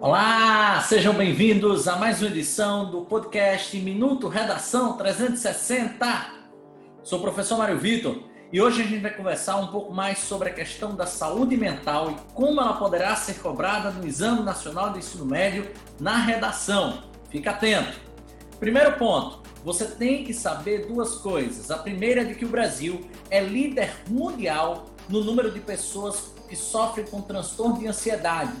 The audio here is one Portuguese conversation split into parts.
Olá, sejam bem-vindos a mais uma edição do podcast Minuto Redação 360. Sou o professor Mário Vitor e hoje a gente vai conversar um pouco mais sobre a questão da saúde mental e como ela poderá ser cobrada no Exame Nacional de Ensino Médio na redação. Fica atento. Primeiro ponto, você tem que saber duas coisas. A primeira é de que o Brasil é líder mundial no número de pessoas que sofrem com transtorno de ansiedade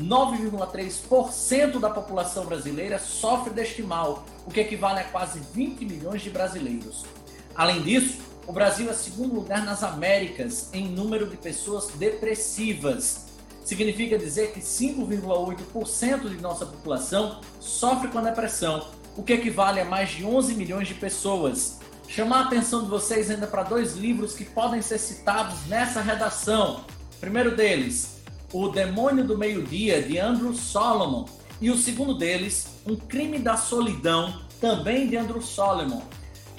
9,3% da população brasileira sofre deste mal, o que equivale a quase 20 milhões de brasileiros. Além disso, o Brasil é segundo lugar nas Américas em número de pessoas depressivas. Significa dizer que 5,8% de nossa população sofre com a depressão, o que equivale a mais de 11 milhões de pessoas. Chamar a atenção de vocês ainda para dois livros que podem ser citados nessa redação. Primeiro deles, o Demônio do Meio-Dia, de Andrew Solomon, e o segundo deles, Um Crime da Solidão, também de Andrew Solomon.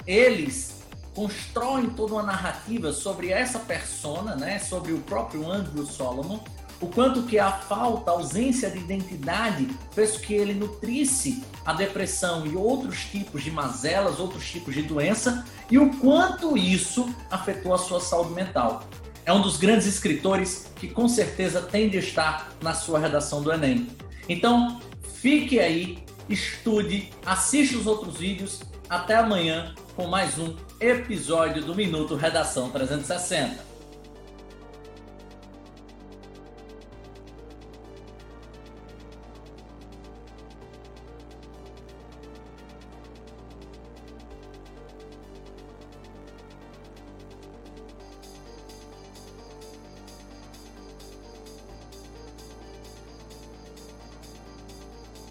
Eles constroem toda uma narrativa sobre essa persona, né, sobre o próprio Andrew Solomon, o quanto que a falta, a ausência de identidade fez que ele nutrisse a depressão e outros tipos de mazelas, outros tipos de doença, e o quanto isso afetou a sua saúde mental. É um dos grandes escritores que com certeza tem de estar na sua redação do Enem. Então, fique aí, estude, assista os outros vídeos. Até amanhã com mais um episódio do Minuto Redação 360.